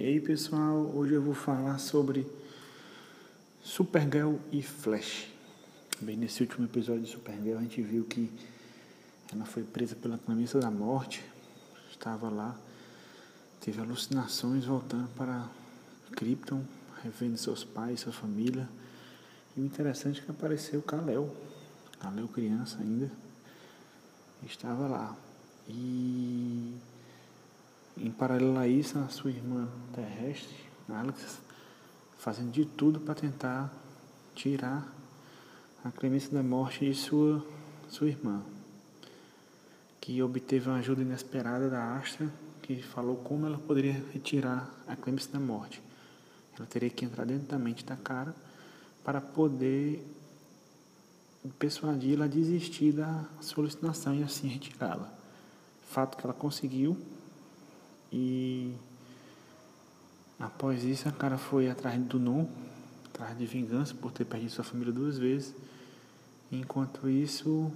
E aí pessoal, hoje eu vou falar sobre Supergirl e Flash. Bem, nesse último episódio de Supergirl a gente viu que ela foi presa pela camisa da morte, estava lá, teve alucinações voltando para Krypton, revendo seus pais, sua família. E o interessante é que apareceu Kal-El, Kal-El criança ainda, estava lá. E paralelo a isso, a sua irmã terrestre, Alex, fazendo de tudo para tentar tirar a clemência da morte de sua, sua irmã, que obteve uma ajuda inesperada da Astra, que falou como ela poderia retirar a clemência da morte. Ela teria que entrar dentro da mente da cara para poder persuadi-la a desistir da solicitação e assim retirá-la. Fato que ela conseguiu e após isso, a cara foi atrás do Non, atrás de vingança por ter perdido sua família duas vezes. Enquanto isso,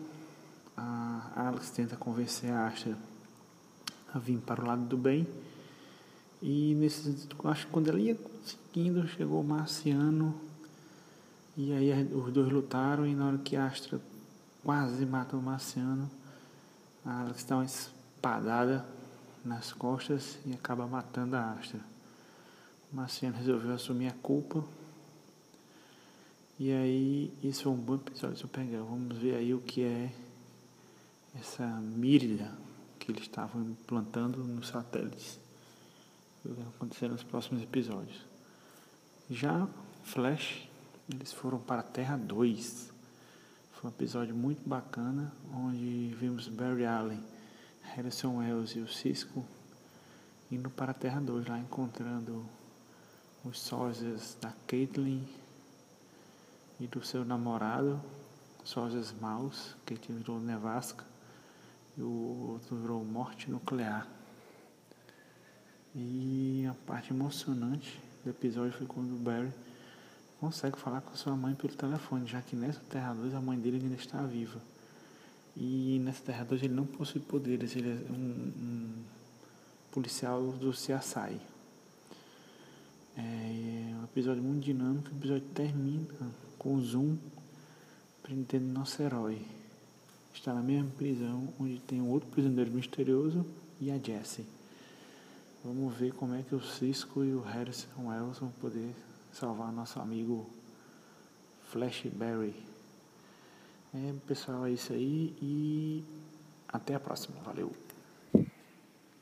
a Alex tenta convencer a Astra a vir para o lado do bem. E nesse, acho que quando ela ia seguindo, chegou o Marciano. E aí os dois lutaram e na hora que a Astra quase mata o Marciano, a Alex dá uma espadada nas costas e acaba matando a Astra. Marciano resolveu assumir a culpa. E aí, isso é um bom episódio se eu pegar. Vamos ver aí o que é essa mírida que eles estavam implantando nos satélites. O que vai acontecer nos próximos episódios. Já Flash, eles foram para a Terra 2. Foi um episódio muito bacana, onde vimos Barry Allen Harrison Wells e o Cisco indo para a Terra 2, lá encontrando os sósias da Caitlyn e do seu namorado, sósias maus, que virou Nevasca e o outro virou Morte Nuclear. E a parte emocionante do episódio foi quando o Barry consegue falar com sua mãe pelo telefone, já que nessa Terra 2 a mãe dele ainda está viva. E nessa Terra 2 ele não possui poderes, ele é um, um policial do CSI. É um episódio muito dinâmico, o episódio termina com o zoom prendendo nosso herói. Está na mesma prisão onde tem um outro prisioneiro misterioso e a Jessie. Vamos ver como é que o Cisco e o Harrison Wells vão poder salvar nosso amigo Flashberry. É, pessoal, é isso aí e até a próxima. Valeu!